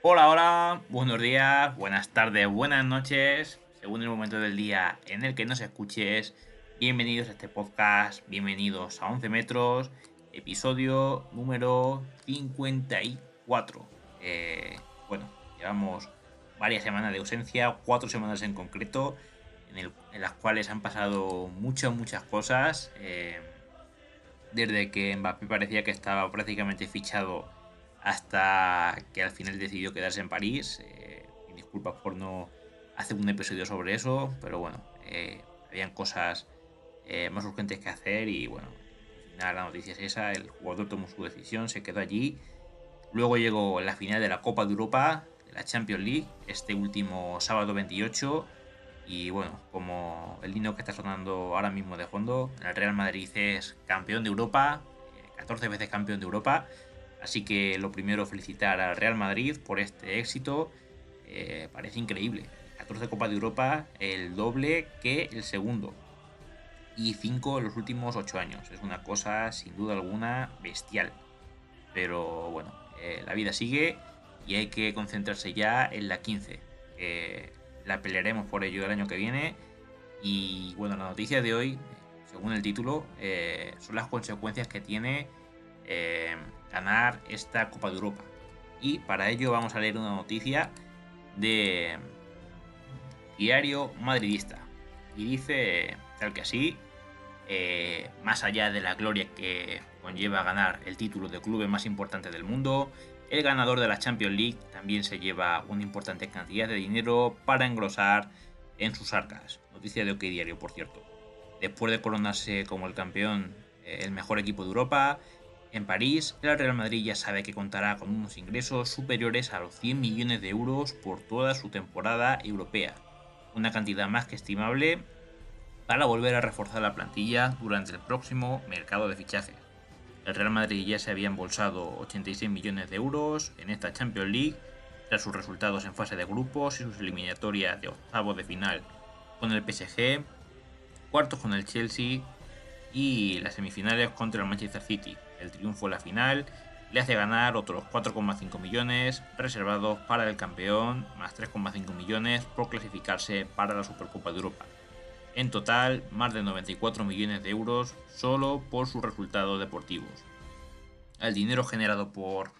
Hola, hola, buenos días, buenas tardes, buenas noches, según el momento del día en el que nos escuches. Bienvenidos a este podcast, bienvenidos a 11 metros, episodio número 54. Eh, bueno, llevamos varias semanas de ausencia, cuatro semanas en concreto, en, las cuales han pasado muchas, muchas cosas. Eh, desde que Mbappé parecía que estaba prácticamente fichado hasta que al final decidió quedarse en París. Eh, disculpas por no hacer un episodio sobre eso, pero bueno, eh, habían cosas eh, más urgentes que hacer y bueno, al final la noticia es esa, el jugador tomó su decisión, se quedó allí. Luego llegó la final de la Copa de Europa, de la Champions League, este último sábado 28. Y bueno, como el lino que está sonando ahora mismo de fondo, el Real Madrid es campeón de Europa, 14 eh, veces campeón de Europa. Así que lo primero, felicitar al Real Madrid por este éxito. Eh, parece increíble. 14 Copas de Europa, el doble que el segundo. Y 5 en los últimos 8 años. Es una cosa, sin duda alguna, bestial. Pero bueno, eh, la vida sigue y hay que concentrarse ya en la 15 la pelearemos por ello el año que viene. Y bueno, la noticia de hoy, según el título, eh, son las consecuencias que tiene eh, ganar esta Copa de Europa. Y para ello vamos a leer una noticia de Diario Madridista. Y dice tal que así, eh, más allá de la gloria que conlleva ganar el título de club más importante del mundo, el ganador de la Champions League también se lleva una importante cantidad de dinero para engrosar en sus arcas. Noticia de OK Diario, por cierto. Después de coronarse como el campeón, eh, el mejor equipo de Europa, en París, el Real Madrid ya sabe que contará con unos ingresos superiores a los 100 millones de euros por toda su temporada europea. Una cantidad más que estimable para volver a reforzar la plantilla durante el próximo mercado de fichajes. El Real Madrid ya se había embolsado 86 millones de euros en esta Champions League tras sus resultados en fase de grupos y sus eliminatorias de octavos de final con el PSG, cuartos con el Chelsea y las semifinales contra el Manchester City. El triunfo en la final le hace ganar otros 4,5 millones reservados para el campeón, más 3,5 millones por clasificarse para la Supercopa de Europa. En total, más de 94 millones de euros solo por sus resultados deportivos. El dinero generado por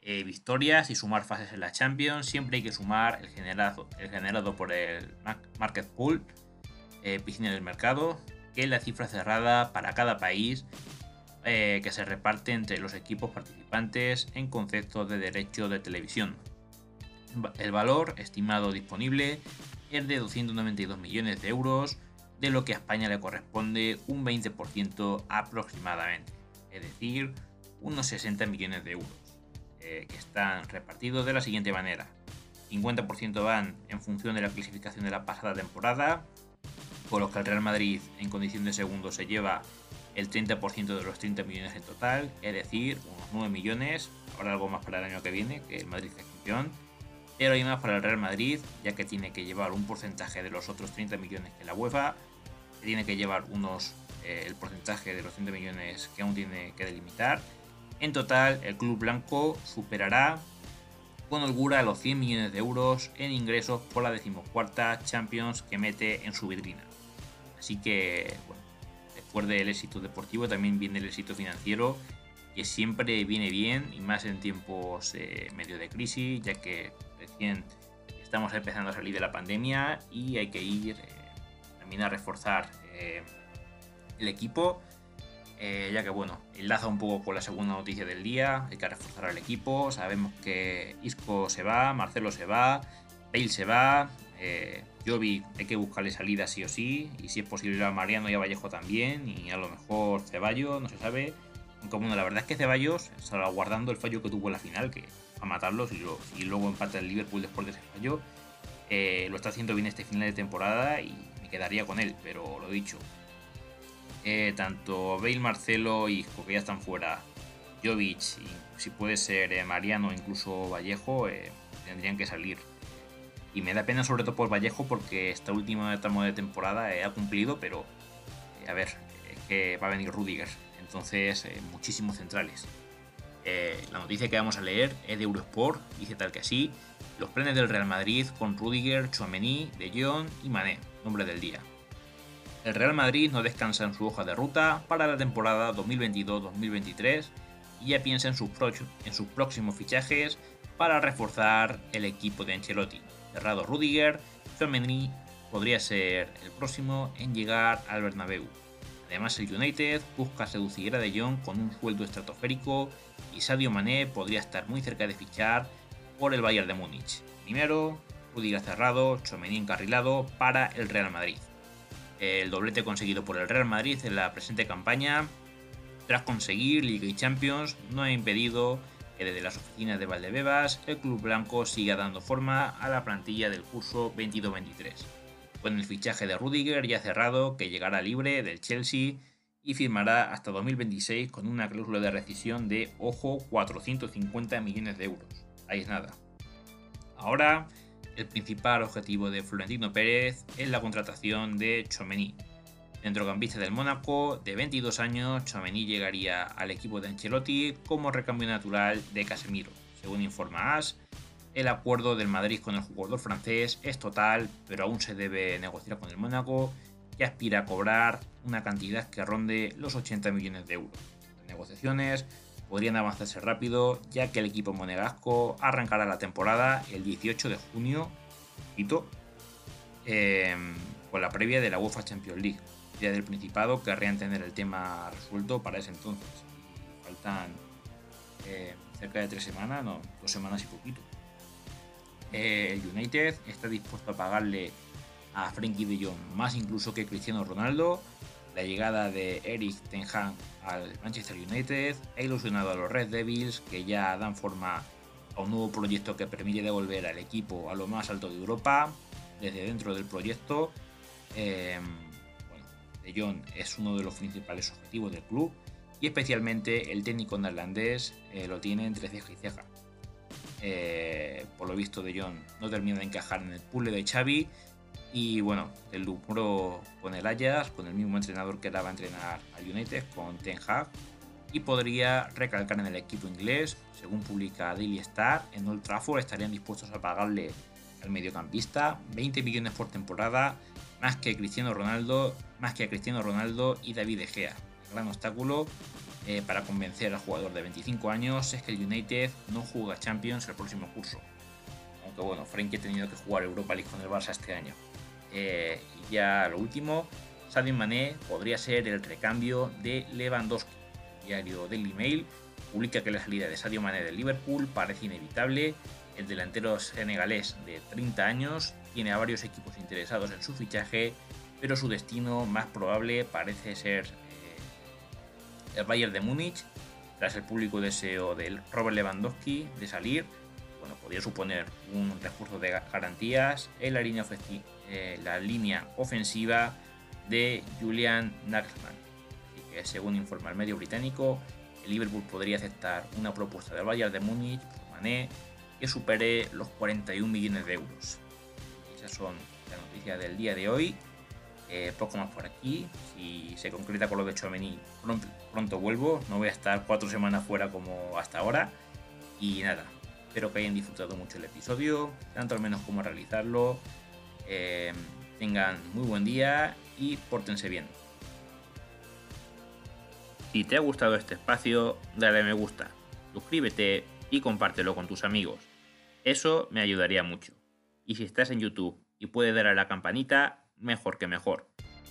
eh, victorias y sumar fases en la Champions, siempre hay que sumar el generado, el generado por el Market Pool, eh, piscina del mercado, que es la cifra cerrada para cada país eh, que se reparte entre los equipos participantes en concepto de derecho de televisión. El valor estimado disponible es de 292 millones de euros de lo que a España le corresponde un 20% aproximadamente, es decir, unos 60 millones de euros, eh, que están repartidos de la siguiente manera. 50% van en función de la clasificación de la pasada temporada, por lo que el Real Madrid en condición de segundo se lleva el 30% de los 30 millones en total, es decir, unos 9 millones, ahora algo más para el año que viene, que el Madrid es campeón, pero hay más para el Real Madrid, ya que tiene que llevar un porcentaje de los otros 30 millones que la UEFA, tiene que llevar unos eh, el porcentaje de los 30 millones que aún tiene que delimitar. En total, el club blanco superará con holgura los 100 millones de euros en ingresos por la decimocuarta Champions que mete en su vitrina. Así que, bueno, después del éxito deportivo también viene el éxito financiero que siempre viene bien y más en tiempos eh, medio de crisis, ya que recién estamos empezando a salir de la pandemia y hay que ir eh, también a reforzar eh, el equipo, ya que bueno, enlaza un poco con la segunda noticia del día, hay que reforzar al equipo, sabemos que Isco se va, Marcelo se va, Bale se va, Jovi hay que buscarle salida sí o sí, y si es posible a Mariano y a Vallejo también, y a lo mejor Ceballos, no se sabe, aunque bueno, la verdad es que Ceballos, guardando el fallo que tuvo en la final, que a matarlos y, luego empata el Liverpool después de ese fallo, eh, lo está haciendo bien este final de temporada y me quedaría con él, pero lo dicho. Eh, tanto Bale, Marcelo y que ya están fuera, Jovic y si puede ser eh, Mariano incluso Vallejo, tendrían que salir. Y me da pena sobre todo por Vallejo porque esta última tramo de temporada ha cumplido, pero a ver, que va a venir Rudiger entonces eh, muchísimos centrales. Eh, la noticia que vamos a leer es de Eurosport, dice tal que así, los planes del Real Madrid con Rudiger, Chouameni, De Jong y Mané, nombre del día. El Real Madrid no descansa en su hoja de ruta para la temporada 2022-2023 y ya piensa en sus próximos fichajes para reforzar el equipo de Ancelotti. Cerrado Rudiger, Chouameni podría ser el próximo en llegar al Bernabéu. Además, el United busca seducir a De Jong con un sueldo estratosférico y Sadio Mané podría estar muy cerca de fichar por el Bayern de Múnich. Primero, Rudiger cerrado, Chomení encarrilado para el Real Madrid. El doblete conseguido por el Real Madrid en la presente campaña, tras conseguir Liga y Champions, no ha impedido que desde las oficinas de Valdebebas el club blanco siga dando forma a la plantilla del curso 22-23 con el fichaje de Rudiger ya cerrado que llegará libre del Chelsea y firmará hasta 2026 con una cláusula de rescisión de, ojo, 450 millones de euros. Ahí es nada. Ahora, el principal objetivo de Florentino Pérez es la contratación de Chomení. Centrocampista del Mónaco, de 22 años, Chomení llegaría al equipo de Ancelotti como recambio natural de Casemiro. Según informa AS, el acuerdo del Madrid con el jugador francés es total, pero aún se debe negociar con el Mónaco, que aspira a cobrar una cantidad que ronde los 80 millones de euros. Las negociaciones podrían avanzarse rápido, ya que el equipo monegasco arrancará la temporada el 18 de junio, em, con la previa de la UEFA Champions League. Ya del Principado querrían tener el tema resuelto para ese entonces. Faltan eh, cerca de tres semanas, no, dos semanas y poquito. Eh, el United está dispuesto a pagarle a Frankie de Jong más incluso que Cristiano Ronaldo. La llegada de Eric Ten Hag al Manchester United ha ilusionado a los Red Devils que ya dan forma a un nuevo proyecto que permite devolver al equipo a lo más alto de Europa desde dentro del proyecto. Eh, Jong es uno de los principales objetivos del club y especialmente el técnico neerlandés eh, lo tiene entre ceja y ceja. Eh, por lo visto de John no termina de encajar en el puzzle de Xavi y bueno, el lucro con el Ajax, con el mismo entrenador que daba a entrenar a United, con Ten Hag, y podría recalcar en el equipo inglés. Según publica Daily Star, en Old Trafford estarían dispuestos a pagarle al mediocampista 20 millones por temporada, más que Cristiano Ronaldo, más que a Cristiano Ronaldo y David De Gea. El gran obstáculo eh, para convencer al jugador de 25 años es que el United no juega Champions el próximo curso. Aunque bueno, Frankie ha tenido que jugar Europa League con el Barça este año. Eh, y ya lo último, Sadio Mané podría ser el recambio de Lewandowski. El diario Daily Mail publica que la salida de Sadio Mané del Liverpool parece inevitable. El delantero senegalés de 30 años tiene a varios equipos interesados en su fichaje, pero su destino más probable parece ser el Bayern de Múnich, tras el público deseo del Robert Lewandowski de salir, bueno, podría suponer un recurso de garantías en la línea, eh, la línea ofensiva de Julian Nagelsmann. Así que, según informa el medio británico, el Liverpool podría aceptar una propuesta del Bayern de Múnich por Mané que supere los 41 millones de euros. Esas son las noticias del día de hoy. Eh, poco más por aquí. Si se concreta con lo de Chomení, pronto, pronto vuelvo. No voy a estar cuatro semanas fuera como hasta ahora. Y nada, espero que hayan disfrutado mucho el episodio, tanto al menos como realizarlo. Eh, tengan muy buen día y pórtense bien. Si te ha gustado este espacio, dale a me gusta, suscríbete y compártelo con tus amigos. Eso me ayudaría mucho. Y si estás en YouTube y puedes dar a la campanita, mejor que mejor.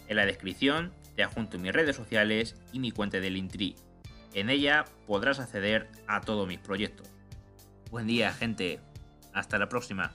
En la descripción te adjunto mis redes sociales y mi cuenta de Linktree. En ella podrás acceder a todos mis proyectos. Buen día, gente. Hasta la próxima.